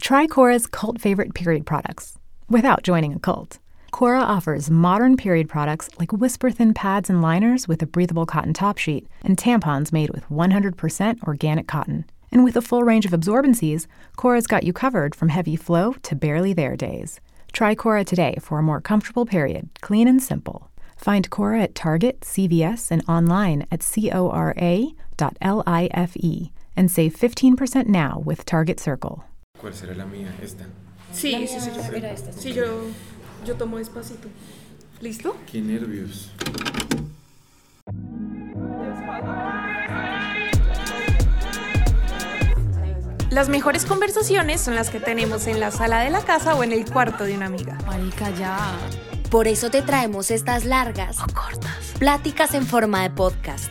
Try Cora's cult favorite period products without joining a cult. Cora offers modern period products like whisper thin pads and liners with a breathable cotton top sheet and tampons made with 100% organic cotton. And with a full range of absorbencies, Cora's got you covered from heavy flow to barely there days. Try Cora today for a more comfortable period, clean and simple. Find Cora at Target, CVS, and online at cora.life and save 15% now with Target Circle. ¿Cuál será la mía? Esta. Sí, sí, sí, yo, era esta, sí, yo, yo tomo despacito. ¿Listo? Qué nervios. Las mejores conversaciones son las que tenemos en la sala de la casa o en el cuarto de una amiga. Marica, ya. Por eso te traemos estas largas O cortas. pláticas en forma de podcast.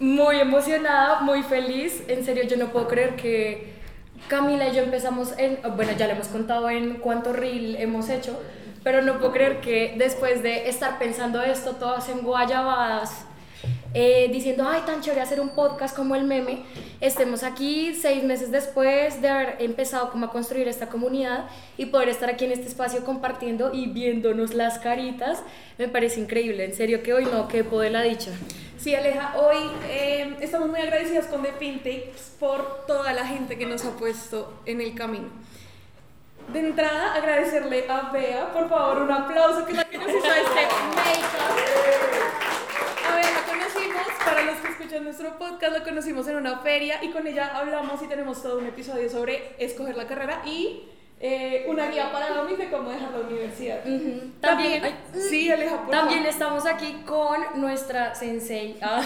Muy emocionada, muy feliz. En serio, yo no puedo creer que Camila y yo empezamos en. Bueno, ya le hemos contado en cuánto reel hemos hecho, pero no puedo creer que después de estar pensando esto, todas en guayabadas, eh, diciendo, ay, tan chévere hacer un podcast como el meme, estemos aquí seis meses después de haber empezado como a construir esta comunidad y poder estar aquí en este espacio compartiendo y viéndonos las caritas, me parece increíble. En serio que hoy no quepo de la dicha. Sí, Aleja, hoy eh, estamos muy agradecidas con The Pink Tapes por toda la gente que nos ha puesto en el camino. De entrada, agradecerle a Bea, por favor, un aplauso que la que nos hizo este make-up. A Bea la conocimos, para los que escuchan nuestro podcast, la conocimos en una feria y con ella hablamos y tenemos todo un episodio sobre escoger la carrera y eh, una guía para Domis de cómo dejar la universidad. También, ay, sí, Aleja, por También favor. estamos aquí con nuestra sensei, ah,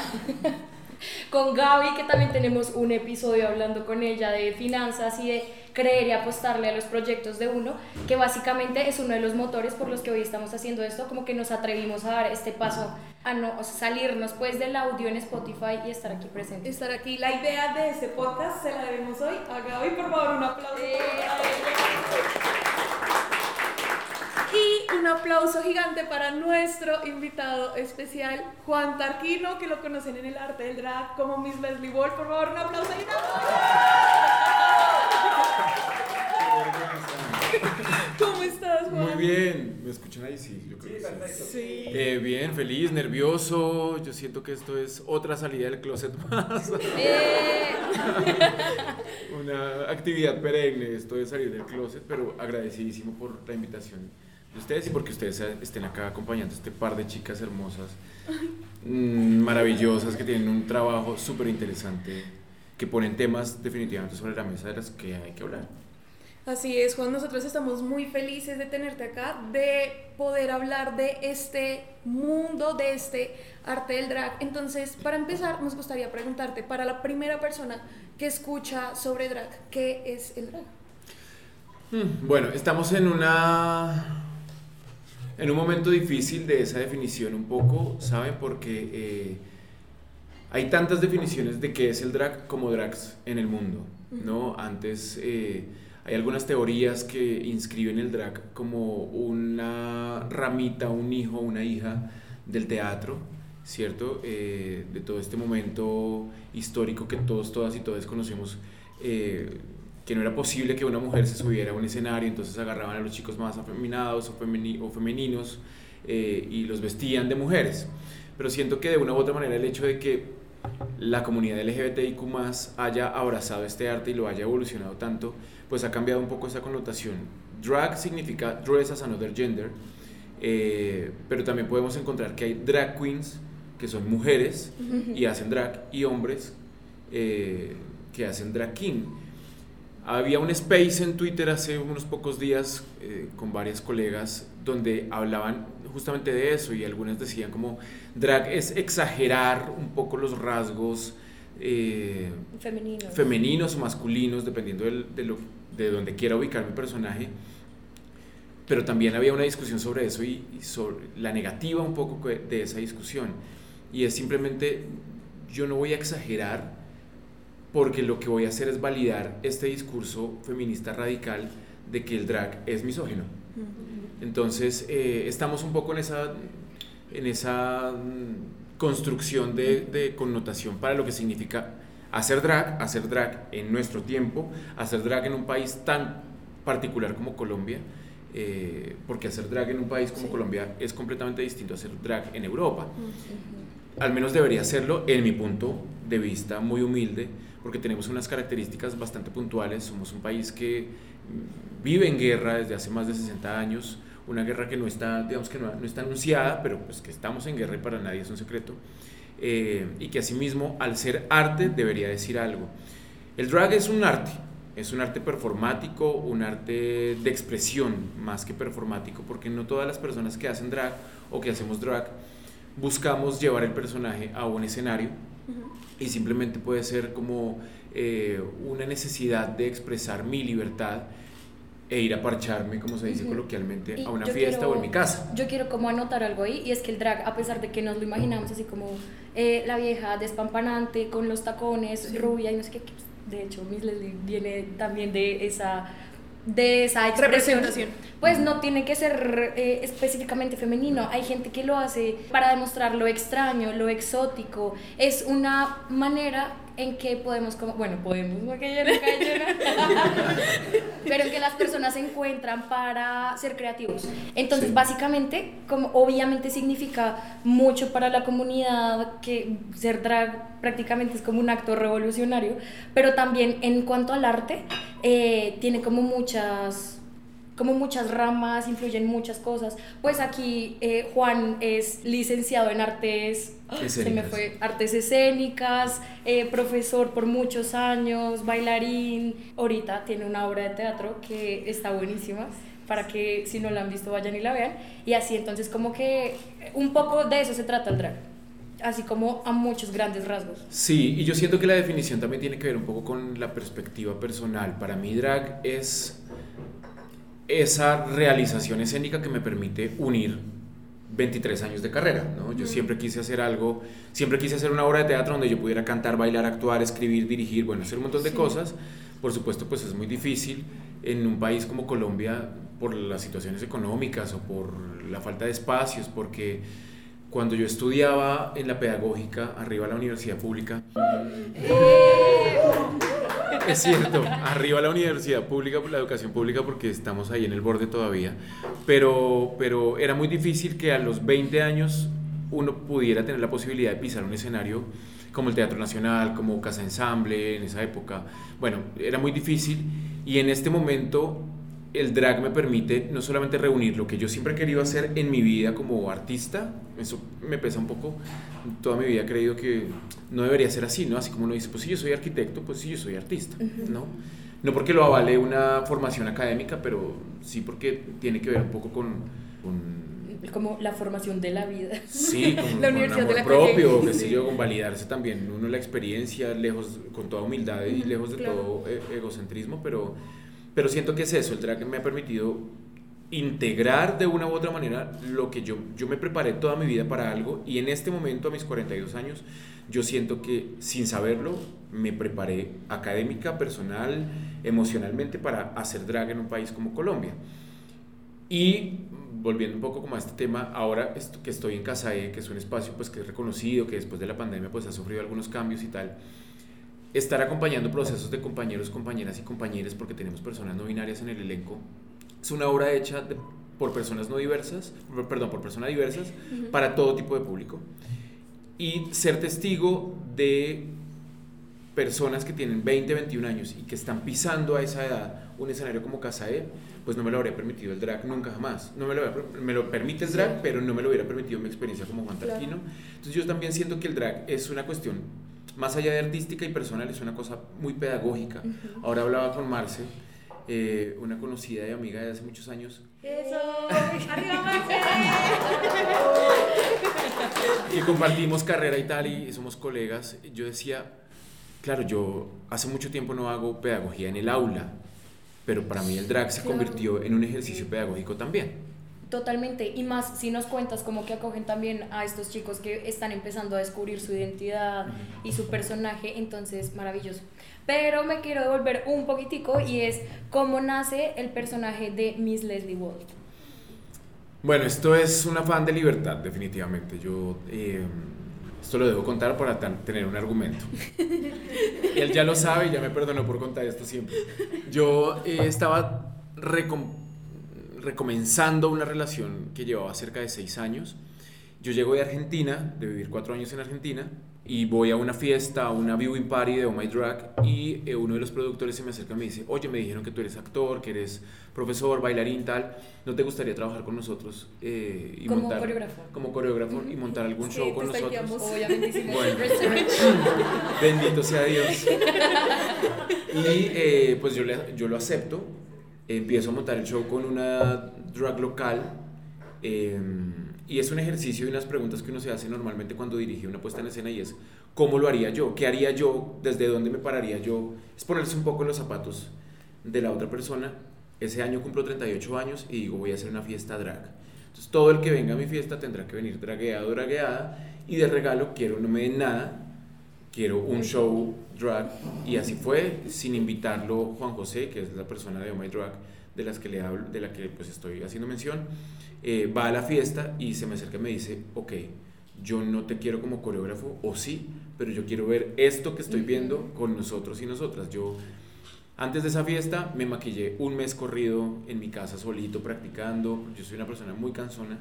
con Gaby, que también tenemos un episodio hablando con ella de finanzas y de creer y apostarle a los proyectos de uno, que básicamente es uno de los motores por los que hoy estamos haciendo esto, como que nos atrevimos a dar este paso, a no o sea, salirnos pues del audio en Spotify y estar aquí presentes. estar aquí. La idea de este podcast se la debemos hoy a Gaby. Por favor, un aplauso. Y un aplauso gigante para nuestro invitado especial, Juan Tarquino, que lo conocen en el arte del drag como Miss Leslie Wall. Por favor, un aplauso gigante. ¿Cómo estás, Juan? Muy bien. ¿Me escuchan ahí? Sí, yo creo que sí. Sí. Eh, bien, feliz, nervioso. Yo siento que esto es otra salida del closet más. Una actividad perenne, esto de salir del closet, pero agradecidísimo por la invitación de ustedes y porque ustedes estén acá acompañando a este par de chicas hermosas, mm, maravillosas, que tienen un trabajo súper interesante, que ponen temas definitivamente sobre la mesa de las que hay que hablar. Así es, Juan, nosotros estamos muy felices de tenerte acá, de poder hablar de este mundo, de este arte del drag. Entonces, para empezar, nos gustaría preguntarte, para la primera persona que escucha sobre drag, ¿qué es el drag? Hmm, Bueno, estamos en una en un momento difícil de esa definición un poco, ¿saben? Porque eh, hay tantas definiciones de qué es el drag como drags en el mundo, ¿no? Antes eh, hay algunas teorías que inscriben el drag como una ramita, un hijo, una hija del teatro, ¿cierto? Eh, de todo este momento histórico que todos, todas y todos conocemos. eh, que no era posible que una mujer se subiera a un escenario, entonces agarraban a los chicos más afeminados o, femeni- o femeninos eh, y los vestían de mujeres. Pero siento que de una u otra manera el hecho de que la comunidad LGBTIQ haya abrazado este arte y lo haya evolucionado tanto, pues ha cambiado un poco esa connotación drag significa dress as another gender, eh, pero también podemos encontrar que hay drag queens que son mujeres y hacen drag y hombres eh, que hacen drag king. Había un space en Twitter hace unos pocos días eh, con varias colegas donde hablaban justamente de eso y algunas decían como drag es exagerar un poco los rasgos eh, femeninos. femeninos o masculinos dependiendo de, lo, de donde quiera ubicar mi personaje pero también había una discusión sobre eso y, y, sobre la negativa un poco de esa discusión y es simplemente yo no voy a exagerar porque lo que voy a hacer es validar este discurso feminista radical de que el drag es misógino. Entonces, eh, estamos un poco en esa, en esa mm, construcción de, de, connotación para lo que significa hacer drag, hacer drag en nuestro tiempo, hacer drag en un país tan particular como Colombia, eh, porque hacer drag en un país como Colombia es completamente distinto a hacer drag en Europa. Al menos debería serlo en mi punto de vista muy humilde porque tenemos unas características bastante puntuales. Somos un país que vive en guerra desde hace más de 60 años, una guerra que no está, digamos que no, no está anunciada, pero pues que estamos en guerra y para nadie es un secreto, eh, y que asimismo al ser arte debería decir algo. El drag es un arte, es un arte performático, un arte de expresión más que performático, porque no todas las personas que hacen drag o que hacemos drag buscamos llevar el personaje a un escenario y simplemente puede ser como eh, una necesidad de expresar mi libertad e ir a parcharme, como se dice coloquialmente, a una fiesta o en mi casa. Yo quiero como anotar algo ahí, y es que el drag, a pesar de que nos lo imaginamos así como eh, la vieja despampanante, con los tacones, rubia y no sé qué, de hecho Miss Leslie viene también de esa de esa expresión, pues no tiene que ser eh, específicamente femenino. Hay gente que lo hace para demostrar lo extraño, lo exótico. Es una manera en que podemos, como, bueno, podemos, no que pero en que las personas se encuentran para ser creativos. Entonces, básicamente, como obviamente significa mucho para la comunidad que ser drag prácticamente es como un acto revolucionario, pero también en cuanto al arte, eh, tiene como muchas como muchas ramas, influyen muchas cosas. Pues aquí eh, Juan es licenciado en artes, se me fue, artes escénicas, eh, profesor por muchos años, bailarín. Ahorita tiene una obra de teatro que está buenísima para que si no la han visto vayan y la vean. Y así entonces como que un poco de eso se trata el drag así como a muchos grandes rasgos. Sí, y yo siento que la definición también tiene que ver un poco con la perspectiva personal. Para mí drag es esa realización escénica que me permite unir 23 años de carrera, ¿no? Yo siempre quise hacer algo, siempre quise hacer una obra de teatro donde yo pudiera cantar, bailar, actuar, escribir, dirigir, bueno, hacer un montón de cosas. Por supuesto, pues es muy difícil en un país como Colombia por las situaciones económicas o por la falta de espacios, porque cuando yo estudiaba en la pedagógica, arriba de la universidad pública, es cierto, arriba la universidad pública, la educación pública, porque estamos ahí en el borde todavía, pero, pero era muy difícil que a los 20 años uno pudiera tener la posibilidad de pisar un escenario como el Teatro Nacional, como Casa Ensamble en esa época. Bueno, era muy difícil y en este momento el drag me permite no solamente reunir lo que yo siempre he querido hacer en mi vida como artista, eso me pesa un poco, toda mi vida he creído que no debería ser así, ¿no? Así como uno dice, pues si yo soy arquitecto, pues sí, yo soy artista, ¿no? No porque lo avale una formación académica, pero sí porque tiene que ver un poco con... como la formación de la vida. Sí, con, la universidad amor de la propio, que sé yo, con validarse también uno la experiencia, lejos, con toda humildad y lejos de todo e, egocentrismo, pero pero siento que es eso, el drag me ha permitido integrar de una u otra manera lo que yo, yo me preparé toda mi vida para algo y en este momento, a mis 42 años, yo siento que sin saberlo me preparé académica, personal, emocionalmente para hacer drag en un país como Colombia. Y volviendo un poco como a este tema, ahora que estoy en Casae, que es un espacio pues que es reconocido, que después de la pandemia pues ha sufrido algunos cambios y tal, estar acompañando procesos de compañeros, compañeras y compañeros, porque tenemos personas no binarias en el elenco, es una obra hecha por personas no diversas, perdón, por personas diversas, para todo tipo de público. Y ser testigo de personas que tienen 20, 21 años y que están pisando a esa edad un escenario como Casae, pues no me lo habría permitido el drag nunca jamás. No me lo, me lo permite el drag, pero no me lo hubiera permitido mi experiencia como Juan Tarquino. Entonces yo también siento que el drag es una cuestión, más allá de artística y personal, es una cosa muy pedagógica. Ahora hablaba con Marce, eh, una conocida y amiga de hace muchos años. Eso, arriba Marce. que compartimos carrera y tal y somos colegas. Yo decía, claro, yo hace mucho tiempo no hago pedagogía en el aula, pero para mí el drag se convirtió en un ejercicio pedagógico también. Totalmente, y más si nos cuentas como que acogen también a estos chicos que están empezando a descubrir su identidad y su personaje, entonces maravilloso. Pero me quiero devolver un poquitico y es cómo nace el personaje de Miss Leslie Walt. Bueno, esto es un afán de libertad, definitivamente. Yo eh, esto lo debo contar para tener un argumento. Él ya lo sabe y ya me perdonó por contar esto siempre. Yo eh, estaba recomenzando una relación que llevaba cerca de seis años. Yo llego de Argentina, de vivir cuatro años en Argentina, y voy a una fiesta, a una viewing party de Oh My Drag y eh, uno de los productores se me acerca y me dice, oye, me dijeron que tú eres actor, que eres profesor, bailarín, tal, ¿no te gustaría trabajar con nosotros? Eh, y como montar, coreógrafo. Como coreógrafo y montar algún show con nosotros. Obviamente, bueno, bendito sea Dios. Y eh, pues yo, le, yo lo acepto, empiezo a montar el show con una drag local. Eh, y es un ejercicio y unas preguntas que uno se hace normalmente cuando dirige una puesta en escena y es, ¿cómo lo haría yo? ¿Qué haría yo? ¿Desde dónde me pararía yo? Es ponerse un poco en los zapatos de la otra persona. Ese año cumplo 38 años y digo, voy a hacer una fiesta drag. Entonces todo el que venga a mi fiesta tendrá que venir dragueado, dragueada y de regalo quiero, no me den nada, quiero un show drag. Y así fue, sin invitarlo Juan José, que es la persona de Oh My Drag de, las que le hablo, de la que pues estoy haciendo mención eh, va a la fiesta y se me acerca y me dice, ok, yo no te quiero como coreógrafo, o sí, pero yo quiero ver esto que estoy viendo con nosotros y nosotras. Yo, antes de esa fiesta, me maquillé un mes corrido en mi casa solito, practicando. Yo soy una persona muy cansona.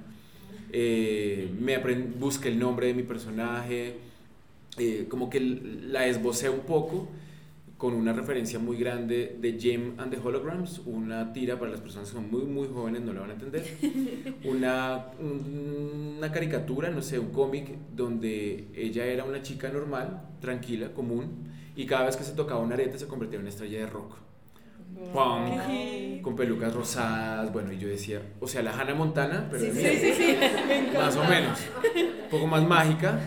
Eh, me busqué el nombre de mi personaje, eh, como que la esbocé un poco con una referencia muy grande de Jim and the Holograms, una tira para las personas que son muy, muy jóvenes, no la van a entender, una, una caricatura, no sé, un cómic donde ella era una chica normal, tranquila, común, y cada vez que se tocaba un arete se convertía en una estrella de rock. Con pelucas rosadas, bueno, y yo decía, o sea, la Hannah Montana, pero más o menos, un poco más mágica,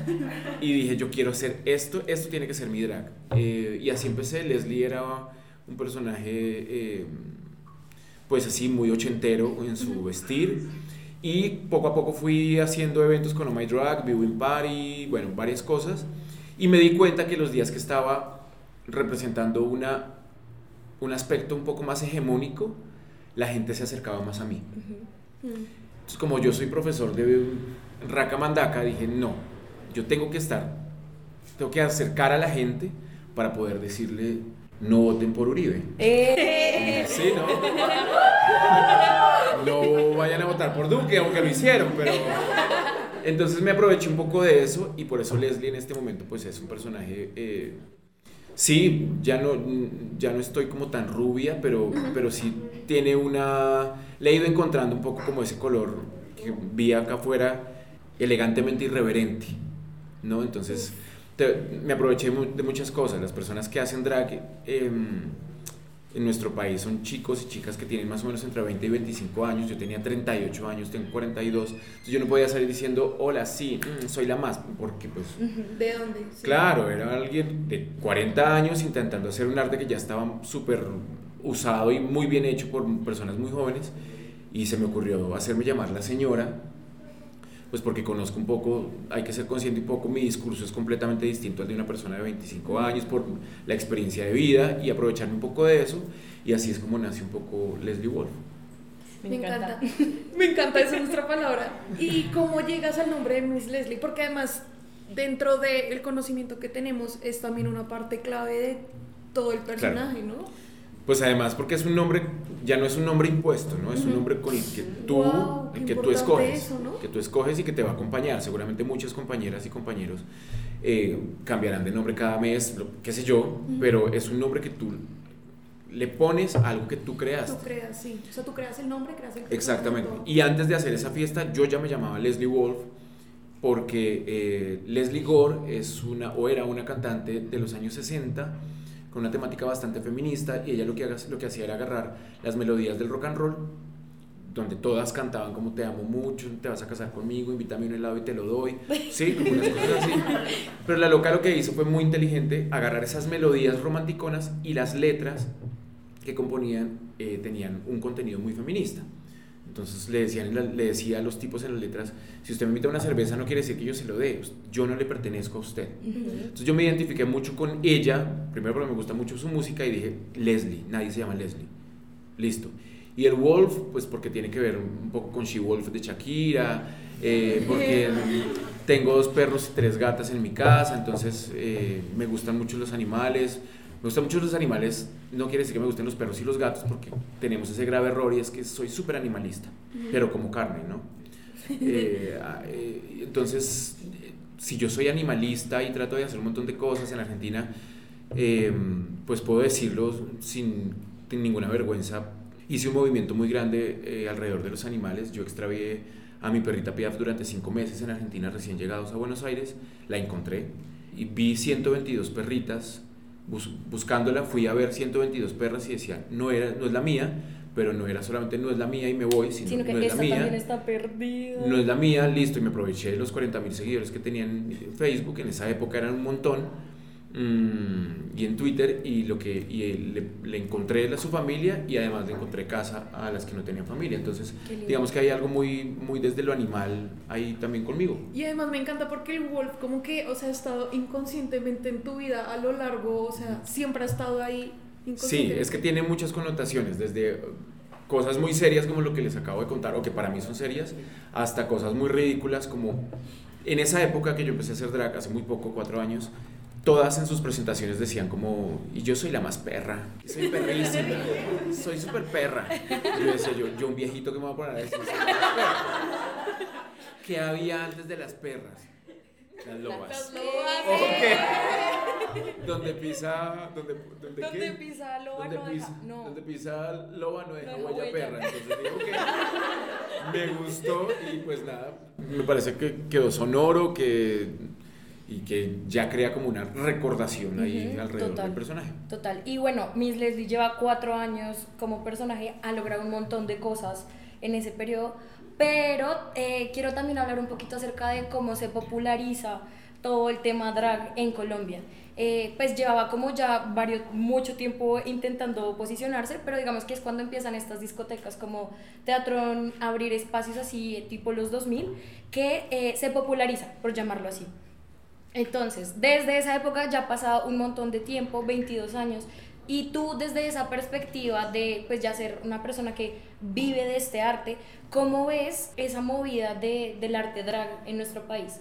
y dije, yo quiero hacer esto, esto tiene que ser mi drag. Eh, y así empecé, Leslie era un personaje, eh, pues así, muy ochentero en su vestir, y poco a poco fui haciendo eventos con Oh My Drag, Viewing Party, bueno, varias cosas, y me di cuenta que los días que estaba representando una un aspecto un poco más hegemónico, la gente se acercaba más a mí. Entonces, como yo soy profesor de Raca Mandaca, dije, no, yo tengo que estar, tengo que acercar a la gente para poder decirle, no voten por Uribe. Eh. Sí, ¿no? No vayan a votar por Duque, aunque lo hicieron, pero... Entonces me aproveché un poco de eso y por eso Leslie en este momento pues es un personaje... Eh, Sí, ya no, ya no estoy como tan rubia, pero, pero sí tiene una... Le he ido encontrando un poco como ese color que vi acá afuera elegantemente irreverente, ¿no? Entonces me aproveché de muchas cosas. Las personas que hacen drag... Eh, en nuestro país son chicos y chicas que tienen más o menos entre 20 y 25 años. Yo tenía 38 años, tengo 42. Entonces yo no podía salir diciendo, hola, sí, mm, soy la más, porque pues... ¿De dónde? Claro, era alguien de 40 años intentando hacer un arte que ya estaba súper usado y muy bien hecho por personas muy jóvenes. Y se me ocurrió hacerme llamar la señora pues porque conozco un poco, hay que ser consciente un poco, mi discurso es completamente distinto al de una persona de 25 años por la experiencia de vida y aprovecharme un poco de eso y así es como nace un poco Leslie Wolf. Me, encanta. Me encanta, esa nuestra palabra. ¿Y cómo llegas al nombre de Miss Leslie? Porque además, dentro del conocimiento que tenemos, es también una parte clave de todo el personaje, ¿no? Pues además porque es un nombre, ya no es un nombre impuesto, ¿no? Es un nombre con el que tú, el que tú escoges, que tú escoges y que te va a acompañar. Seguramente muchas compañeras y compañeros eh, cambiarán de nombre cada mes, qué sé yo, pero es un nombre que tú le pones algo que tú creas. Tú creas, sí. O sea, tú creas el nombre, creas el Exactamente. Y antes de hacer esa fiesta, yo ya me llamaba Leslie Wolf porque eh, Leslie Gore es una, o era una cantante de los años 60 con una temática bastante feminista y ella lo que, lo que hacía era agarrar las melodías del rock and roll donde todas cantaban como te amo mucho, te vas a casar conmigo, invítame a un helado y te lo doy, sí, como unas cosas así. Pero la loca lo que hizo fue muy inteligente, agarrar esas melodías romanticonas y las letras que componían eh, tenían un contenido muy feminista. Entonces le, decían, le decía a los tipos en las letras, si usted me invita a una cerveza no quiere decir que yo se lo dé, yo no le pertenezco a usted. Entonces yo me identifiqué mucho con ella, primero porque me gusta mucho su música y dije, Leslie, nadie se llama Leslie. Listo. Y el Wolf, pues porque tiene que ver un poco con She Wolf de Shakira, eh, porque tengo dos perros y tres gatas en mi casa, entonces eh, me gustan mucho los animales, me gustan mucho los animales, no quiere decir que me gusten los perros y los gatos, porque tenemos ese grave error y es que soy súper animalista, pero como carne, ¿no? Eh, ah, eh, entonces, si yo soy animalista y trato de hacer un montón de cosas en Argentina, pues puedo decirlo sin, ninguna vergüenza. Hice un movimiento muy grande eh, alrededor de los animales. Yo extravié a mi perrita Piaf durante cinco meses en Argentina, recién llegados a Buenos Aires. La encontré y vi 122 perritas buscándola fui a ver 122 perras y decía, no, era, no es la mía, pero no era solamente no es la mía y me voy, sino, que no es la mía. también está perdida. No es la mía, listo, y me aproveché de los 40 mil seguidores que tenían en Facebook, en esa época eran un montón y en Twitter y lo que y le, le, encontré a su familia y además le encontré casa a las que no tenían familia. Entonces digamos que hay algo muy muy desde lo animal ahí también conmigo. Y además me encanta porque el wolf como que o sea ha estado inconscientemente en tu vida a lo largo o sea siempre ha estado ahí sí es que tiene muchas connotaciones desde cosas muy serias como lo que les acabo de contar o que para mí son serias hasta cosas muy ridículas como en esa época que yo empecé a hacer drag hace muy poco cuatro años todas en sus presentaciones decían como, y yo soy la más perra, soy perrísima, soy súper perra. Y yo decía, yo, yo un viejito que me va a poner a decir, ¿qué había antes de las perras? Las lobas. Las lobas. Okay. Donde pisa, donde, donde, donde qué? pisa loba donde no pisa, deja, no. Donde pisa loba no deja huella, perra. Entonces digo que me gustó y pues nada, me parece que quedó sonoro, que y que ya crea como una recordación ahí alrededor del personaje. Total. Y bueno, Miss Leslie lleva cuatro años como personaje, ha logrado un montón de cosas en ese periodo, pero eh, quiero también hablar un poquito acerca de cómo se populariza todo el tema drag en Colombia. Eh, pues llevaba como ya varios, mucho tiempo intentando posicionarse, pero digamos que es cuando empiezan estas discotecas como Teatro, abrir espacios así tipo los 2000, que eh, se populariza, por llamarlo así. Entonces, desde esa época ya ha pasado un montón de tiempo, 22 años, y tú desde esa perspectiva de pues ya ser una persona que vive de este arte, ¿cómo ves esa movida de, del arte drag en nuestro país?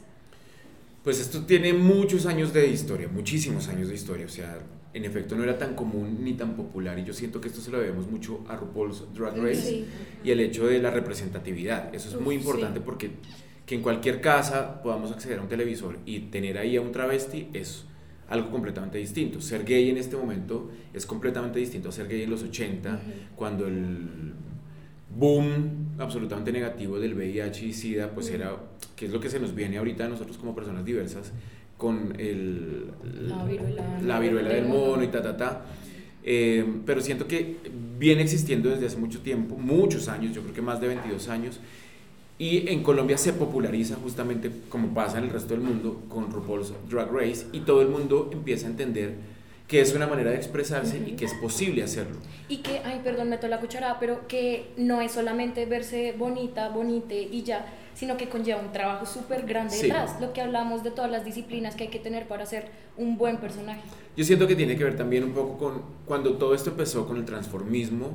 Pues esto tiene muchos años de historia, muchísimos años de historia, o sea, en efecto no era tan común ni tan popular y yo siento que esto se lo debemos mucho a RuPaul's Drag Race y el hecho de la representatividad, eso es muy importante porque que en cualquier casa podamos acceder a un televisor y tener ahí a un travesti es algo completamente distinto. Ser gay en este momento es completamente distinto a ser gay en los 80, cuando el boom absolutamente negativo del VIH y SIDA, pues era, que es lo que se nos viene ahorita a nosotros como personas diversas, con el, la, viruela, del mono y ta, ta, ta. Eh, pero siento que viene existiendo desde hace mucho tiempo, muchos años, yo creo que más de 22 años, y en Colombia se populariza justamente como pasa en el resto del mundo con RuPaul's Drag Race y todo el mundo empieza a entender que es una manera de expresarse y que es posible hacerlo. Y que, ay, perdón, meto la cucharada, pero que no es solamente verse bonita, bonite y ya, sino que conlleva un trabajo súper grande detrás, lo que hablamos de todas las disciplinas que hay que tener para ser un buen personaje. Yo siento que tiene que ver también un poco con cuando todo esto empezó con el transformismo,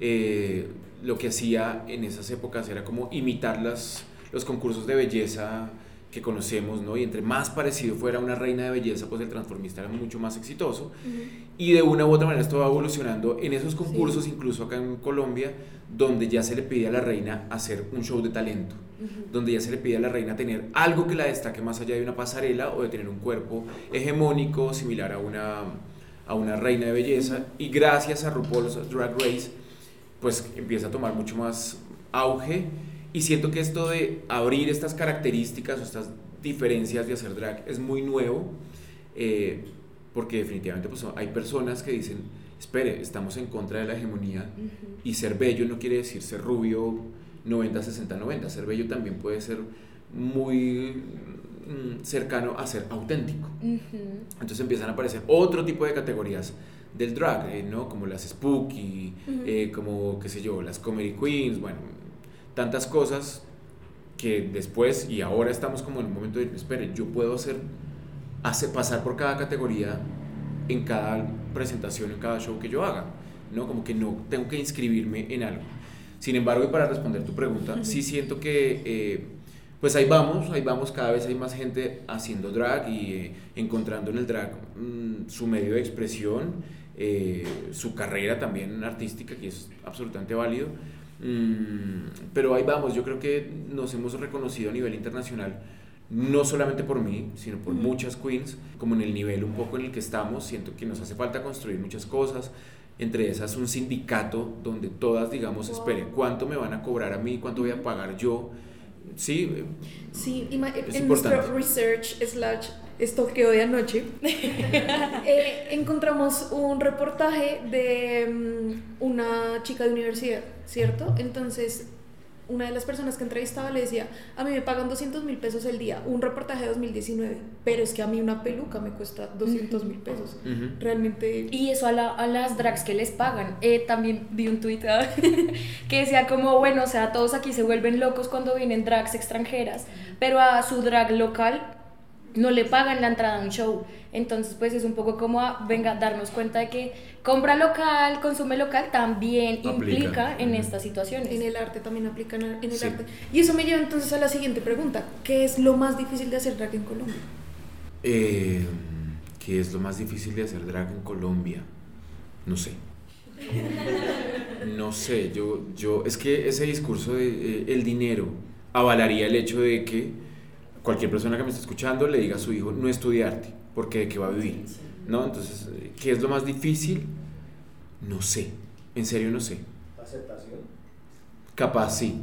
eh, lo que hacía en esas épocas era como imitar las, los concursos de belleza que conocemos, ¿no? Y entre más parecido fuera una reina de belleza, pues el transformista era mucho más exitoso. Y de una u otra manera esto va evolucionando en esos concursos, incluso acá en Colombia, donde ya se le pide a la reina hacer un show de talento, donde ya se le pide a la reina tener algo que la destaque más allá de una pasarela o de tener un cuerpo hegemónico similar a una, a una reina de belleza. Y gracias a RuPaul's Drag Race, pues empieza a tomar mucho más auge y siento que esto de abrir estas características o estas diferencias de hacer drag es muy nuevo, eh, porque definitivamente pues, hay personas que dicen, espere, estamos en contra de la hegemonía y ser bello no quiere decir ser rubio 90, 60, 90. Ser bello también puede ser muy mm, cercano a ser auténtico. Entonces empiezan a aparecer otro tipo de categorías del drag, eh, ¿no? Como las spooky, eh, como, qué sé yo, las comedy queens, bueno, tantas cosas que después y ahora estamos como en un momento de, espere, yo puedo hacer, hacer pasar por cada categoría en cada presentación, en cada show que yo haga, ¿no? Como que no tengo que inscribirme en algo. Sin embargo, y para responder tu pregunta, sí siento que, eh, pues ahí vamos, ahí vamos, cada vez hay más gente haciendo drag y eh, encontrando en el drag mm, su medio de expresión, eh, su carrera también artística, que es absolutamente válido. Mm, pero ahí vamos, yo creo que nos hemos reconocido a nivel internacional, no solamente por mí, sino por muchas queens, como en el nivel un poco en el que estamos, siento que nos hace falta construir muchas cosas, entre esas un sindicato donde todas digamos, espere, ¿cuánto me van a cobrar a mí? ¿Cuánto voy a pagar yo? Sí, sí en nuestro research slash estoqueo de anoche, eh, encontramos un reportaje de mm, una chica de universidad, ¿cierto? Entonces, una de las personas que entrevistaba le decía, a mí me pagan 200 mil pesos el día, un reportaje de 2019, pero es que a mí una peluca me cuesta 200 mil pesos. Realmente... Y eso a, las drags que les pagan. Eh, también vi un tweet ah, que decía como, bueno, o sea, todos aquí se vuelven locos cuando vienen drags extranjeras, pero a su drag local no le pagan la entrada a un show. Entonces, pues es un poco como, a, venga, darnos cuenta de que compra local, consume local, también implica en estas situaciones. En el arte también aplican en el arte. Y eso me lleva entonces a la siguiente pregunta. ¿Qué es lo más difícil de hacer drag en Colombia? Eh, ¿Qué es lo más difícil de hacer drag en Colombia? No sé. No sé, yo, yo, es que ese discurso de eh, el dinero avalaría el hecho de que cualquier persona que me esté escuchando le diga a su hijo no estudiarte, porque de qué va a vivir, ¿no? Entonces, ¿qué es lo más difícil? No sé, en serio no sé. ¿Aceptación? Capaz sí.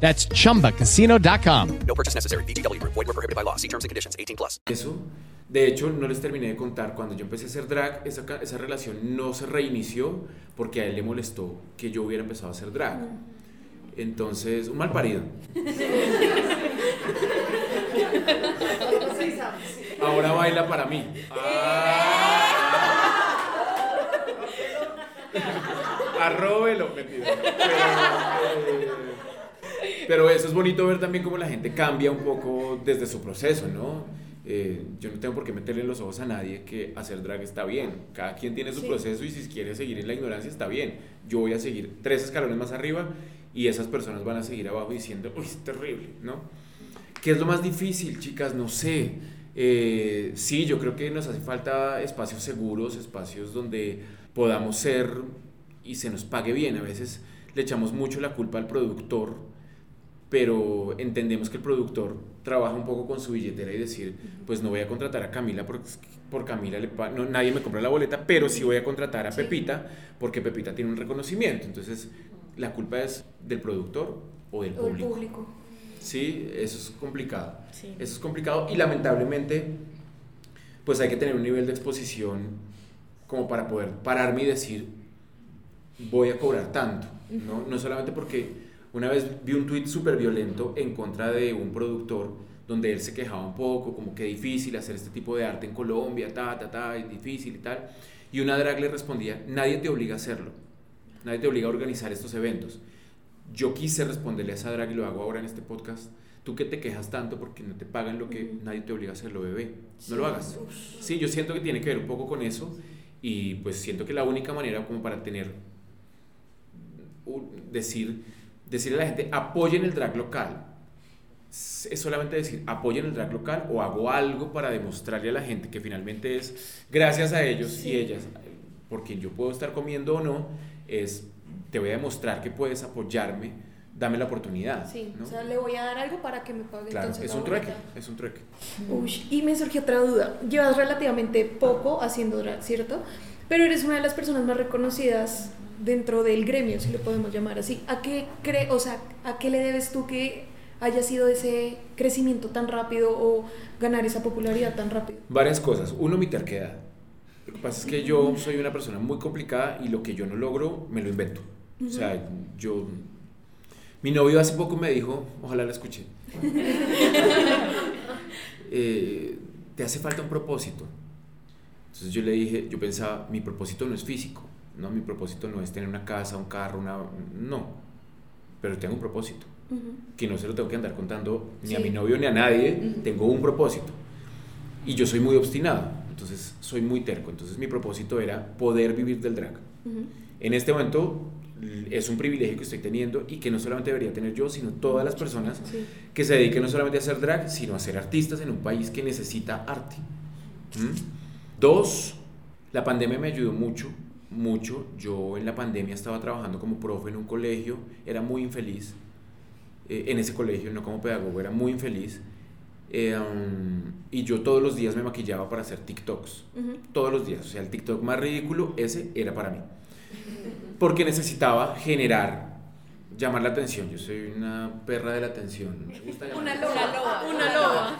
That's chumbacasino.com. No purchase necessary. BDW, void were prohibited by law. See terms and conditions 18 plus. Eso, de hecho, no les terminé de contar. Cuando yo empecé a hacer drag, esa, esa relación no se reinició porque a él le molestó que yo hubiera empezado a hacer drag. Entonces, un mal parido. Ahora baila para mí. Ah. Arróbelo, mentira. Pero, eh, pero eso es bonito ver también cómo la gente cambia un poco desde su proceso, ¿no? Eh, yo no tengo por qué meterle en los ojos a nadie que hacer drag está bien. Cada quien tiene su proceso y si quiere seguir en la ignorancia está bien. Yo voy a seguir tres escalones más arriba y esas personas van a seguir abajo diciendo, uy, es terrible, ¿no? ¿Qué es lo más difícil, chicas? No sé. Eh, sí, yo creo que nos hace falta espacios seguros, espacios donde podamos ser y se nos pague bien. A veces le echamos mucho la culpa al productor pero entendemos que el productor trabaja un poco con su billetera y decir, pues no voy a contratar a Camila porque por Camila le no, nadie me compra la boleta, pero sí voy a contratar a Pepita porque Pepita tiene un reconocimiento. Entonces, la culpa es del productor o del público. público. Sí, eso es complicado. Eso es complicado y lamentablemente, pues hay que tener un nivel de exposición como para poder pararme y decir, voy a cobrar tanto, ¿no? No solamente porque una vez vi un tuit súper violento en contra de un productor donde él se quejaba un poco, como que difícil hacer este tipo de arte en Colombia, ta, ta, ta, es difícil y tal. Y una drag le respondía, nadie te obliga a hacerlo, nadie te obliga a organizar estos eventos. Yo quise responderle a esa drag y lo hago ahora en este podcast. Tú que te quejas tanto porque no te pagan lo que nadie te obliga a hacerlo, bebé. No lo hagas. Sí, yo siento que tiene que ver un poco con eso y pues siento que la única manera como para tener, decir, decirle a la gente, apoyen el drag local, es solamente decir, apoyen el drag local o hago algo para demostrarle a la gente que finalmente es gracias a ellos y ellas, por quien yo puedo estar comiendo o no, es te voy a demostrar que puedes apoyarme, dame la oportunidad. Sí, o sea, le voy a dar algo para que me pague. Claro, es un trueque, es un trueque. Uy, y me surgió otra duda. Llevas relativamente poco haciendo drag, ¿cierto? Pero eres una de las personas más reconocidas dentro del gremio, si lo podemos llamar así. ¿A qué cree, o sea, a qué le debes tú que haya sido ese crecimiento tan rápido o ganar esa popularidad tan rápido? Varias cosas. Uno, mi terquedad. Lo que pasa es que yo soy una persona muy complicada y lo que yo no logro, me lo invento. O sea, yo... Mi novio hace poco me dijo, ojalá la escuche, eh, te hace falta un propósito. Entonces yo le dije, yo pensaba, mi propósito no es físico, no, mi propósito no es tener una casa, un carro, una... No, pero tengo un propósito, que no se lo tengo que andar contando ni a mi novio ni a nadie, tengo un propósito. Y yo soy muy obstinado, entonces soy muy terco, entonces mi propósito era poder vivir del drag. En este momento es un privilegio que estoy teniendo y que no solamente debería tener yo, sino todas las personas que se dediquen no solamente a hacer drag, sino a ser artistas en un país que necesita arte. Dos, la pandemia me ayudó mucho, mucho. Yo en la pandemia estaba trabajando como profe en un colegio, era muy infeliz. Eh, en ese colegio, no como pedagogo, era muy infeliz. Eh, um, y yo todos los días me maquillaba para hacer TikToks. Todos los días. O sea, el TikTok más ridículo, ese era para mí. Porque necesitaba generar llamar la atención. Yo soy una perra de la atención. una loba. Una loba.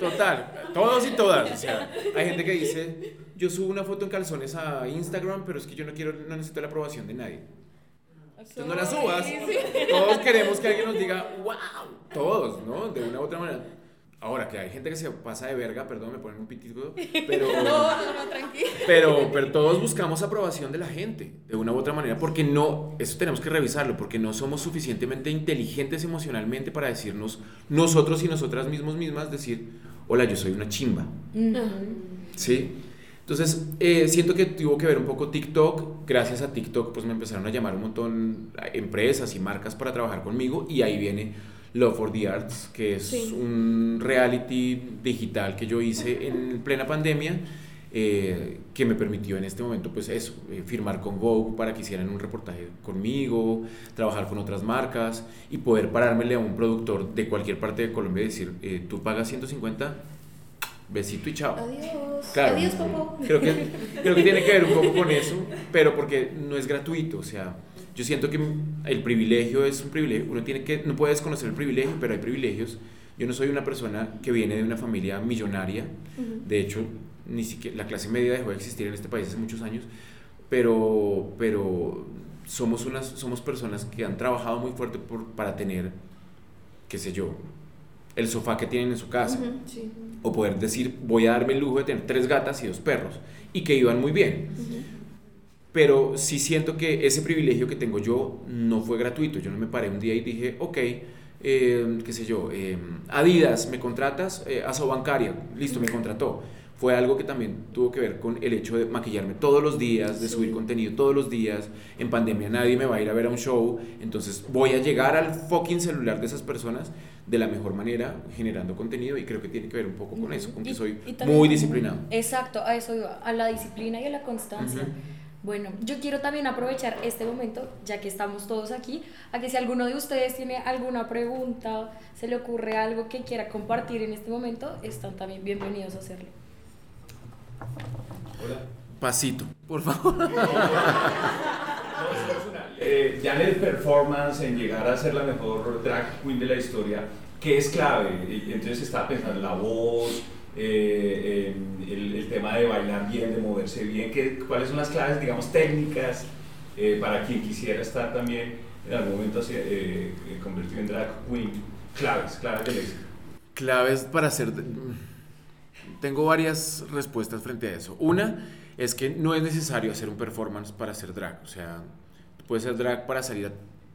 Total, todos y todas. O sea, hay gente que dice, yo subo una foto en calzones a Instagram, pero es que yo no quiero, no necesito la aprobación de nadie. Entonces no la subas. Todos queremos que alguien nos diga, wow. Todos, ¿no? De una u otra manera. Ahora, que hay gente que se pasa de verga, perdón, me ponen un pitito, pero... no, no, no, tranquilo. Pero, pero todos buscamos aprobación de la gente, de una u otra manera, porque no, eso tenemos que revisarlo, porque no somos suficientemente inteligentes emocionalmente para decirnos, nosotros y nosotras mismos mismas, decir, hola, yo soy una chimba. ¿Sí? Entonces, eh, siento que tuvo que ver un poco TikTok. Gracias a TikTok, pues me empezaron a llamar un montón empresas y marcas para trabajar conmigo y ahí viene Love for the Arts, que es un reality digital que yo hice en plena pandemia, eh, que me permitió en este momento, pues eso, eh, firmar con Vogue para que hicieran un reportaje conmigo, trabajar con otras marcas y poder parármele a un productor de cualquier parte de Colombia y decir, eh, tú pagas 150, besito y chao. Adiós. Adiós, papá. Creo que, creo que tiene que ver un poco con eso, pero porque no es gratuito, o sea yo siento que el privilegio es un privilegio, uno tiene que, no puede desconocer el privilegio, pero hay privilegios. Yo no soy una persona que viene de una familia millonaria, de hecho, ni siquiera la clase media dejó de existir en este país hace muchos años, pero, pero somos, unas, somos personas que han trabajado muy fuerte por, para tener, qué sé yo, el sofá que tienen en su casa. O poder decir, voy a darme el lujo de tener tres gatas y dos perros, y que iban muy bien pero sí siento que ese privilegio que tengo yo no fue gratuito. Yo no me paré un día y dije, ok, eh, qué sé yo, eh, Adidas, ¿me contratas? Eh, Aso Bancaria, listo, me contrató. Fue algo que también tuvo que ver con el hecho de maquillarme todos los días, de subir contenido todos los días. En pandemia nadie me va a ir a ver a un show, entonces voy a llegar al fucking celular de esas personas de la mejor manera, generando contenido y creo que tiene que ver un poco con eso, con que soy muy disciplinado. Exacto, a eso iba, a la disciplina y a la constancia. Bueno, yo quiero también aprovechar este momento, ya que estamos todos aquí, a que si alguno de ustedes tiene alguna pregunta, se le ocurre algo que quiera compartir en este momento, están también bienvenidos a hacerlo. Hola. Pasito, por favor. eh, ya en el performance, en llegar a ser la mejor drag queen de la historia, ¿qué es clave? Entonces estaba pensando en la voz, eh, el, tema de bailar bien, de moverse bien, ¿qué, cuáles son las claves, digamos, técnicas eh, para quien quisiera estar también en algún momento eh, convertido en drag queen, claves, claves del éxito. Claves para hacer... Tengo varias respuestas frente a eso. Una es que no es necesario hacer un performance para hacer drag. O sea, puedes hacer drag para salir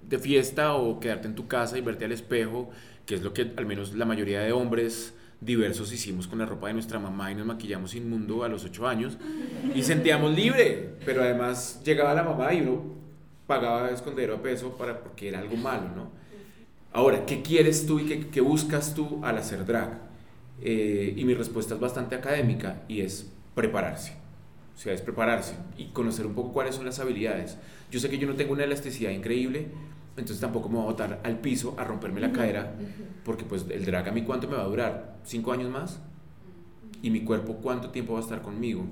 de fiesta o quedarte en tu casa y verte al espejo, que es lo que al menos la mayoría de hombres diversos hicimos con la ropa de nuestra mamá y nos maquillamos inmundo a los 8 años y sentíamos libre, pero además llegaba la mamá y uno pagaba escondero a peso para, porque era algo malo, ¿no? Ahora, ¿qué quieres tú y qué, qué buscas tú al hacer drag? Eh, y mi respuesta es bastante académica y es prepararse. O sea, es prepararse y conocer un poco cuáles son las habilidades. Yo sé que yo no tengo una elasticidad increíble, entonces tampoco me voy a botar al piso a romperme la cadera, porque pues el drag a mí cuánto me va a durar, cinco años más, y mi cuerpo cuánto tiempo va a estar conmigo.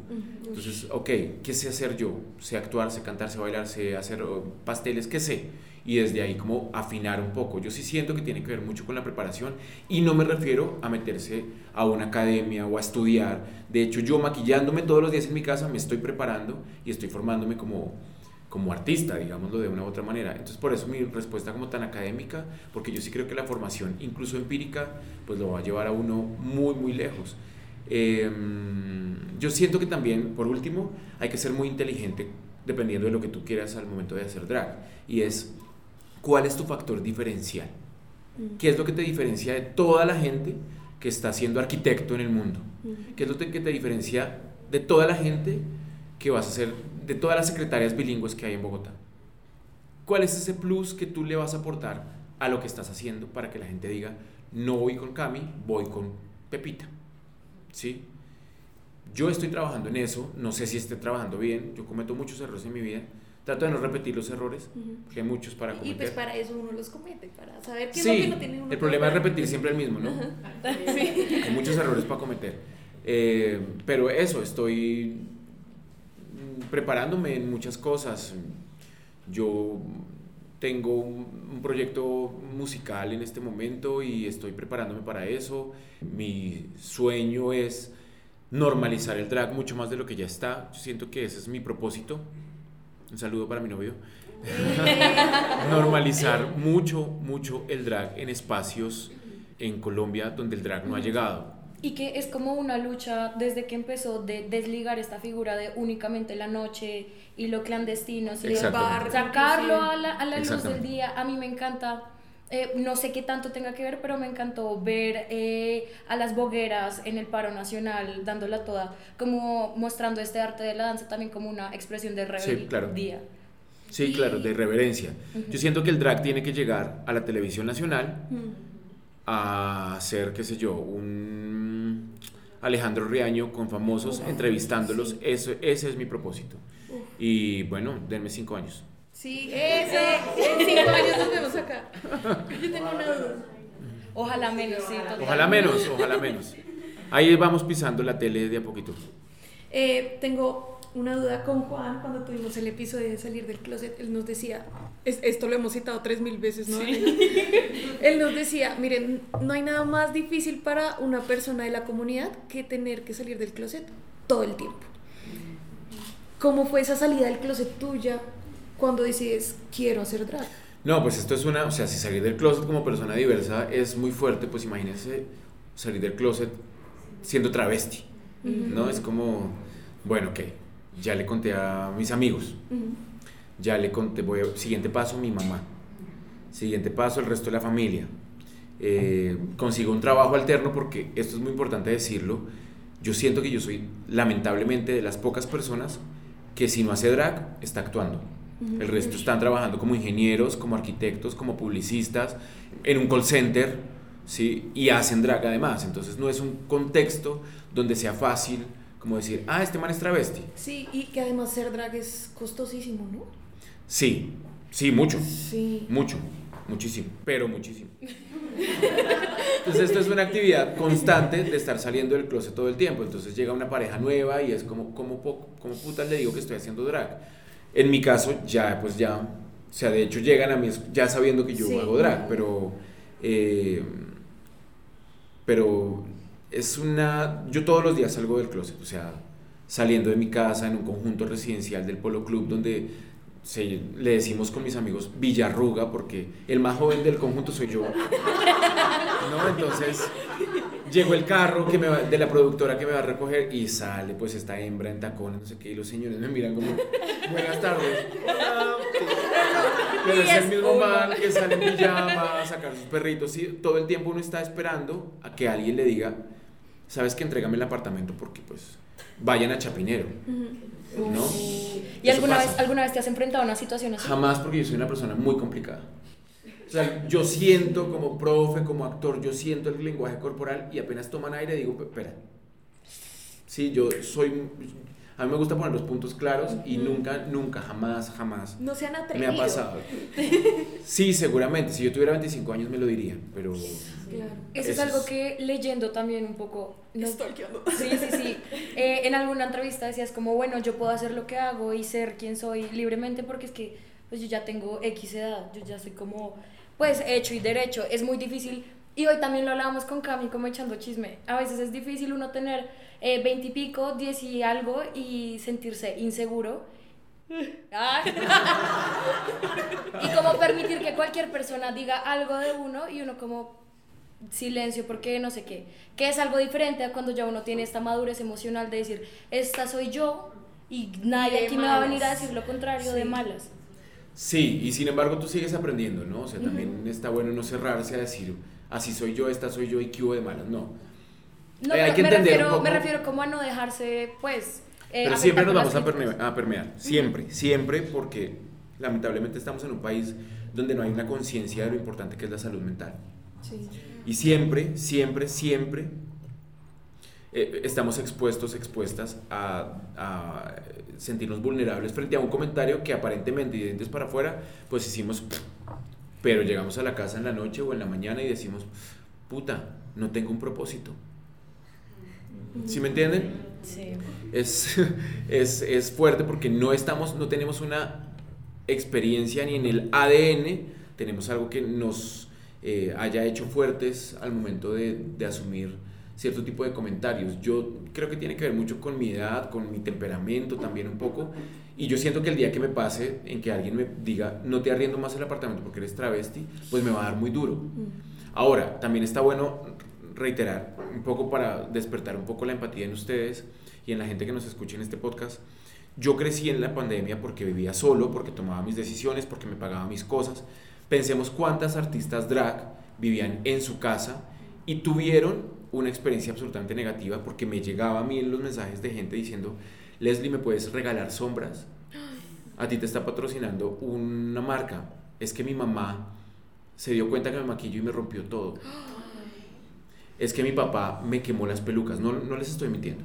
Entonces, ok, ¿qué sé hacer yo? Sé actuar, sé cantar, sé bailar, sé hacer pasteles, ¿qué sé? Y desde ahí como afinar un poco. Yo sí siento que tiene que ver mucho con la preparación y no me refiero a meterse a una academia o a estudiar. De hecho, yo maquillándome todos los días en mi casa me estoy preparando y estoy formándome como como artista, digámoslo de una u otra manera. Entonces, por eso mi respuesta como tan académica, porque yo sí creo que la formación, incluso empírica, pues lo va a llevar a uno muy, muy lejos. Em, yo siento que también, por último, hay que ser muy inteligente dependiendo de lo que tú quieras al momento de hacer drag. Y es, ¿cuál es tu factor diferencial? Mm. ¿Qué es lo que te diferencia de toda la gente que está siendo arquitecto en el mundo? Mm. ¿Qué es lo que te diferencia de toda la gente que vas a ser de todas las secretarias bilingües que hay en Bogotá. ¿Cuál es ese plus que tú le vas a aportar a lo que estás haciendo para que la gente diga, no voy con Cami, voy con Pepita? ¿Sí? Yo estoy trabajando en eso, no sé si esté trabajando bien, yo cometo muchos errores en mi vida, trato de no repetir los errores, porque hay muchos para cometer. Y pues para eso uno los comete, para saber qué sí, es lo que no tiene uno. el problema es repetir siempre el mismo, ¿no? Sí. Hay muchos errores para cometer. Eh, pero eso, estoy preparándome en muchas cosas. Yo tengo un, proyecto musical en este momento y estoy preparándome para eso. Mi sueño es normalizar el drag mucho más de lo que ya está. Yo siento que ese es mi propósito. Un saludo para mi novio. normalizar mucho, mucho el drag en espacios en Colombia donde el drag no ha llegado. Y que es como una lucha desde que empezó de desligar esta figura de únicamente la noche y lo clandestino, y sacarlo a la, a la luz del día. A mí me encanta, eh, no sé qué tanto tenga que ver, pero me encantó ver eh, a las bogueras en el paro nacional dándola toda, como mostrando este arte de la danza también como una expresión de rebeldía. Sí, claro. Sí, claro, de reverencia. Yo siento que el drag tiene que llegar a la televisión nacional a ser, qué sé yo, un Alejandro Riaño con famosos, entrevistándolos. Eso, ese es mi propósito. Y bueno, denme cinco años. Sí, ese, en cinco años nos vemos acá. Yo tengo una duda. Ojalá menos, sí. Ojalá menos, ojalá menos. Ahí vamos pisando la tele de a poquito. Eh, tengo una duda con Juan cuando tuvimos el episodio de salir del closet. Él nos decía, esto lo hemos citado tres mil veces, ¿no? él nos decía, miren, no hay nada más difícil para una persona de la comunidad que tener que salir del closet todo el tiempo. ¿Cómo fue esa salida del closet tuya cuando decides quiero hacer drag? No, pues esto es una, o sea, si salir del closet como persona diversa es muy fuerte, pues imagínense salir del closet siendo travesti, ¿no? Es como, bueno, ok, ya le conté a mis amigos, ya le conté, voy a, siguiente paso, mi mamá, siguiente paso, el resto de la familia. Eh, consigo un trabajo alterno porque esto es muy importante decirlo. Yo siento que yo soy lamentablemente de las pocas personas que si no hace drag está actuando. El resto están trabajando como ingenieros, como arquitectos, como publicistas, en un call center, ¿sí? Y hacen drag además. Entonces no es un contexto donde sea fácil como decir, ah, este man es travesti. Sí, y que además ser drag es costosísimo, ¿no? Sí, sí, mucho. Sí. Mucho, muchísimo, pero muchísimo. Entonces esto es una actividad constante de estar saliendo del closet todo el tiempo. Entonces llega una pareja nueva y es como, como, como putas le digo que estoy haciendo drag. En mi caso ya, pues ya, o sea, de hecho llegan a mí ya sabiendo que yo hago drag, pero... Eh, pero es una... Yo todos los días salgo del closet, o sea, saliendo de mi casa en un conjunto residencial del Polo Club donde se, le decimos con mis amigos Villarruga porque el más joven del conjunto soy yo. ¿No? Entonces, Llegó el carro que me va- de la productora que me va a recoger y sale pues esta hembra en tacones, no sé qué, y los señores me miran como, buenas tardes. Hola. Pero es el mismo man que sale en pijama a sacar sus perritos y todo el tiempo uno está esperando a que alguien le diga, sabes que entrégame el apartamento porque pues vayan a Chapinero. ¿No? ¿Y Eso alguna pasa. vez, alguna vez te has enfrentado a una situación así? Jamás porque yo soy una persona muy complicada. O sea, yo siento como profe, como actor, yo siento el lenguaje corporal y apenas toman aire digo, "Pe- espera. Sí, yo soy... A mí me gusta poner los puntos claros y nunca, nunca, jamás, jamás No sean me atrevidos. ha pasado. Sí, seguramente. Si yo tuviera 25 años me lo diría, pero... Claro. Eso es algo es- que leyendo también un poco... no-. Sí, sí, sí. Eh, en alguna entrevista decías como, bueno, yo puedo hacer lo que hago y ser quien soy libremente porque es que pues yo ya tengo X edad, yo ya soy como, pues, hecho y derecho. Es muy difícil. Y hoy también lo hablábamos con Cami como echando chisme. A veces es difícil uno tener eh, 20 y pico, 10 y algo y sentirse inseguro. Y como permitir que cualquier persona diga algo de uno y uno como silencio porque no sé qué, que es algo diferente a cuando ya uno tiene esta madurez emocional de decir, esta soy yo y nadie De aquí me va a venir a malas. decir lo contrario de Sí. malas. Sí, y sin embargo tú sigues aprendiendo, ¿no? O sea, también está bueno no cerrarse a decir, así soy yo, esta soy yo y qué hubo de malas. No. No, Eh, hay que me, entender refiero, poco- me refiero como a no dejarse, pues... eh, Pero siempre nos vamos a permear, a permear, siempre, siempre, porque lamentablemente estamos en un país donde no hay una conciencia de lo importante que es la salud mental. Sí. Y siempre, siempre, siempre eh, estamos expuestos, expuestas a, a sentirnos vulnerables frente a un comentario que aparentemente y de dientes para afuera, pues hicimos, pero llegamos a la casa en la noche o en la mañana y decimos, puta, no tengo un propósito. ¿Sí me entienden? Sí. es, es, es fuerte porque no estamos, no tenemos una experiencia ni en el ADN, tenemos algo que nos eh, haya hecho fuertes al momento de, de asumir cierto tipo de comentarios. Yo creo que tiene que ver mucho con mi edad, con mi temperamento también un poco. Y yo siento que el día que me pase en que alguien me diga, no te arriendo más el apartamento porque eres travesti, pues me va a dar muy duro. Ahora, también está bueno reiterar un poco para despertar un poco la empatía en ustedes y en la gente que nos escucha en este podcast. Yo crecí en la pandemia porque vivía solo, porque tomaba mis decisiones, porque me pagaba mis cosas. Pensemos cuántas artistas drag vivían en su casa y tuvieron una experiencia absolutamente negativa porque me llegaba a mí los mensajes de gente diciendo, Leslie, ¿me puedes regalar sombras? A ti te está patrocinando una marca. Es que mi mamá se dio cuenta que me maquillo y me rompió todo. Es que mi papá me quemó las pelucas. No, no les estoy mintiendo.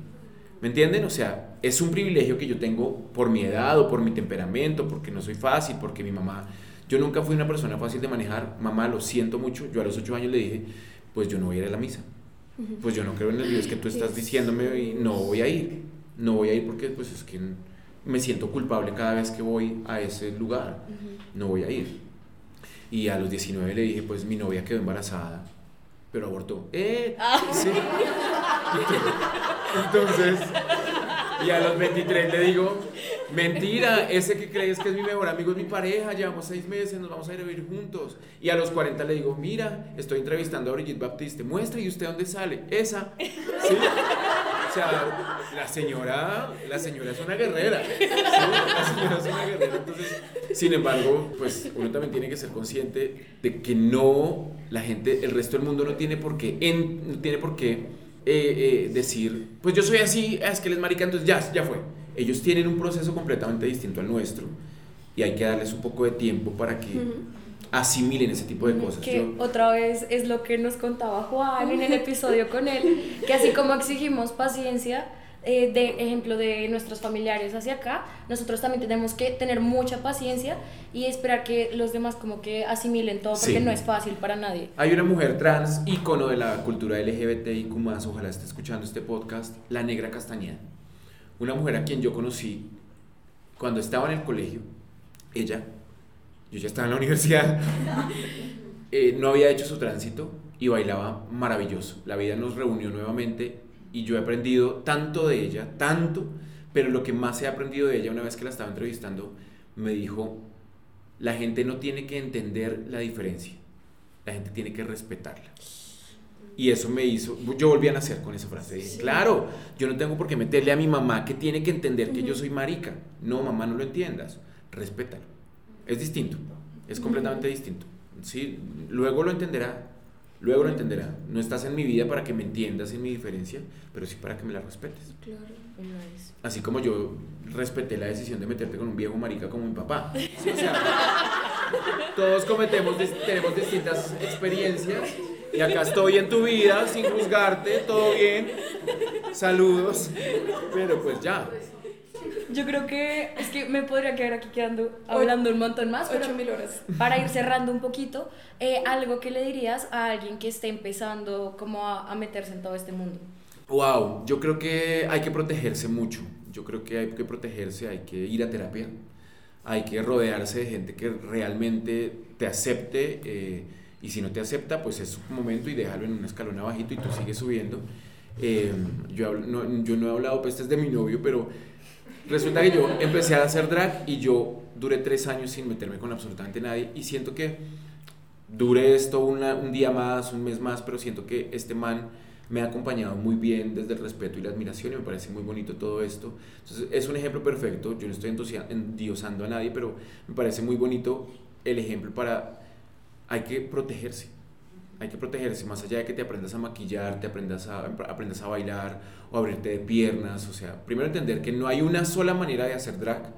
¿Me entienden? O sea, es un privilegio que yo tengo por mi edad o por mi temperamento, porque no soy fácil, porque mi mamá... Yo nunca fui una persona fácil de manejar. Mamá, lo siento mucho. Yo a los ocho años le dije, pues yo no voy a ir a la misa. Pues yo no creo en el Dios que tú estás diciéndome y no voy a ir. No voy a ir porque pues es que me siento culpable cada vez que voy a ese lugar. No voy a ir. Y a los 19 le dije, pues mi novia quedó embarazada, pero abortó. ¡Eh! Sí. Entonces, y a los 23 le digo, mentira, ese que crees que es mi mejor amigo es mi pareja, llevamos seis meses, nos vamos a ir a vivir juntos. Y a los 40 le digo, mira, estoy entrevistando a Brigitte Baptiste, muestra y usted dónde sale. Esa. ¿Sí? O sea, la señora, la señora es una guerrera. La señora es una guerrera. Entonces, sin embargo, pues uno también tiene que ser consciente de que no, la gente, el resto del mundo no tiene por qué, no tiene por eh, eh, decir, pues yo soy así, ah, es que él es marica, entonces ya, ya fue. Ellos tienen un proceso completamente distinto al nuestro y hay que darles un poco de tiempo para que asimilen ese tipo de cosas. Que Yo- otra vez es lo que nos contaba Juan en el episodio con él, que así como exigimos paciencia, eh, de ejemplo de nuestros familiares hacia acá, nosotros también tenemos que tener mucha paciencia y esperar que los demás como que asimilen todo, porque Sí. no es fácil para nadie. Hay una mujer trans, ícono de la cultura LGBTIQ+, ojalá esté escuchando este podcast, la Negra Castañeda. Una mujer a quien yo conocí cuando estaba en el colegio. Ella, yo ya estaba en la universidad, eh, no había hecho su tránsito y bailaba maravilloso. La vida nos reunió nuevamente y yo he aprendido tanto de ella, tanto, pero lo que más he aprendido de ella una vez que la estaba entrevistando, me dijo, la gente no tiene que entender la diferencia, la gente tiene que respetarla. Y eso me hizo, yo volví a nacer con esa frase. Dije, claro, yo no tengo por qué meterle a mi mamá que tiene que entender que yo soy marica. No, mamá, no lo entiendas. Respétalo. Es distinto, es completamente distinto. ¿sí? Luego lo entenderá, luego lo entenderá. No estás en mi vida para que me entiendas en mi diferencia, pero sí para que me la respetes. Claro, Así como yo respeté la decisión de meterte con un viejo marica como mi papá. Sí, o sea, todos cometemos, tenemos distintas experiencias y acá estoy en tu vida sin juzgarte, todo bien. Saludos, pero pues ya. Yo creo que es que me podría quedar aquí quedando hablando un montón más, pero 8000 horas. para ir cerrando un poquito, eh, algo que le dirías a alguien que esté empezando como a, a meterse en todo este mundo. Wow, yo creo que hay que protegerse mucho. Yo creo que hay que protegerse, hay que ir a terapia, hay que rodearse de gente que realmente te acepte eh, y si no te acepta, pues es un momento y déjalo en un escalón abajito y tú sigues subiendo. Eh, yo, hablo- no, yo no he hablado pestes de mi novio, pero resulta que yo empecé a hacer drag y yo duré tres años sin meterme con absolutamente nadie y siento que dure esto una- un día más, un mes más, pero siento que este man me ha acompañado muy bien desde el respeto y la admiración y me parece muy bonito todo esto. Entonces es un ejemplo perfecto, yo no estoy endiosando a nadie, pero me parece muy bonito el ejemplo para... Hay que protegerse, hay que protegerse, más allá de que te aprendas a maquillar, te aprendas a, aprendas a bailar o abrirte de piernas, o sea, primero entender que no hay una sola manera de hacer drag,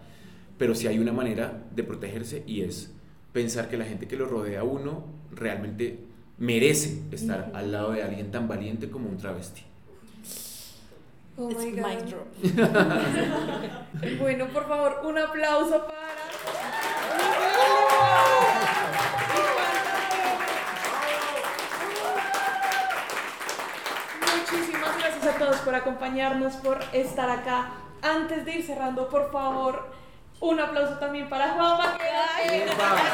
pero sí hay una manera de protegerse y es pensar que la gente que lo rodea a uno realmente merece estar al lado de alguien tan valiente como un travesti. Oh my mic God. drop. Bueno, por favor, un aplauso para. Por acompañarnos, por estar acá. Antes de ir cerrando, por favor, un aplauso también para Juanma, que estar acá.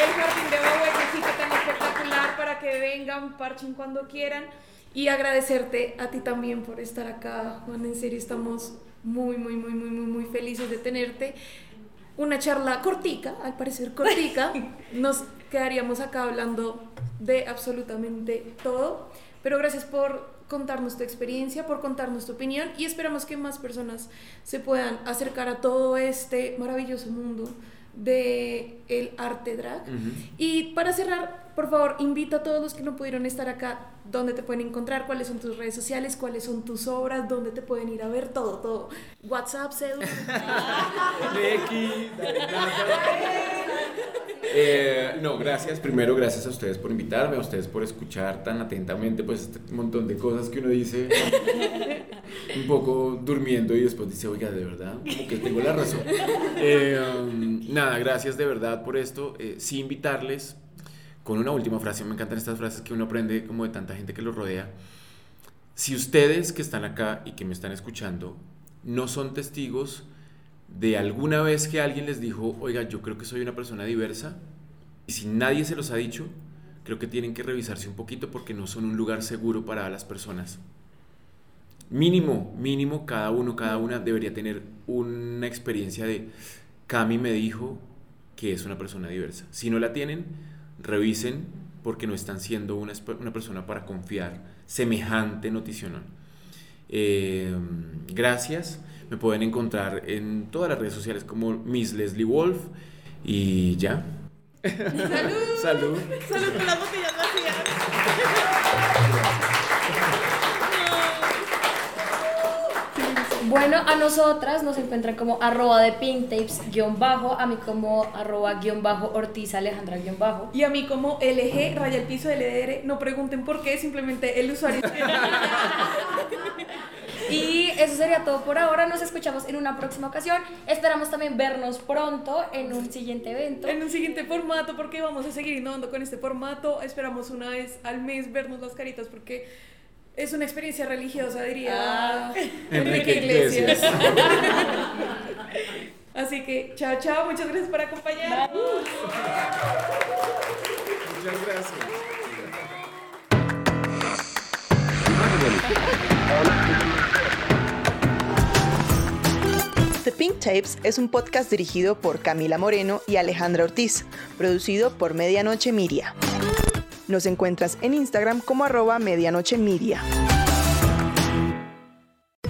El jardín de Bagüe, que sí que tema espectacular para que vengan, parchen cuando quieran. Y agradecerte a ti también por estar acá, Juan. En serio, estamos muy, muy, muy, muy, muy, muy felices de tenerte. Una charla cortica, al parecer cortica. Nos quedaríamos acá hablando de absolutamente todo. Pero gracias por contarnos tu experiencia, por contarnos tu opinión y esperamos que más personas se puedan acercar a todo este maravilloso mundo de el arte drag. Y para cerrar, por favor, invita a todos los que no pudieron estar acá, dónde te pueden encontrar, cuáles son tus redes sociales, cuáles son tus obras, dónde te pueden ir a ver, todo, todo. WhatsApp, cédula. Eh, no, gracias. Primero, gracias a ustedes por invitarme, a ustedes por escuchar tan atentamente, pues, este montón de cosas que uno dice un poco durmiendo y después dice, oiga, de verdad, como que tengo la razón. Eh, um, nada, gracias de verdad por esto. Eh, sí, invitarles con una última frase. Me encantan estas frases que uno aprende como de tanta gente que lo rodea. Si ustedes que están acá y que me están escuchando no son testigos de alguna vez que alguien les dijo, oiga, yo creo que soy una persona diversa, y si nadie se los ha dicho, creo que tienen que revisarse un poquito porque no son un lugar seguro para las personas. Mínimo, mínimo, cada uno, cada una debería tener una experiencia de, Cami me dijo que es una persona diversa. Si no la tienen, revisen porque no están siendo una, una persona para confiar semejante noticional. Eh, gracias. Me pueden encontrar en todas las redes sociales como Miss Leslie Wolf. Y ya. ¡Salud! Salud. ¡Salud con las botellas vacías! Bueno, a nosotras nos encuentran como arroba de pinktapes guion bajo, a mí como arroba guion bajo Ortiz Alejandra guion bajo. Y a mí como LG, raya el piso LDR, no pregunten por qué, simplemente el usuario. Y eso sería todo por ahora. Nos escuchamos en una próxima ocasión. Esperamos también vernos pronto en un siguiente evento. en un siguiente formato, porque vamos a seguir innovando con este formato. Esperamos una vez al mes vernos las caritas, porque es una experiencia religiosa, diría Ah. Enrique Iglesias. Así que, chao, chao, muchas gracias por acompañarnos. Muchas gracias. The Pink Tapes es un podcast dirigido por Camila Moreno y Alejandra Ortiz, producido por Medianoche Miria. Nos encuentras en Instagram como arroba medianoche media.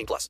18 plus.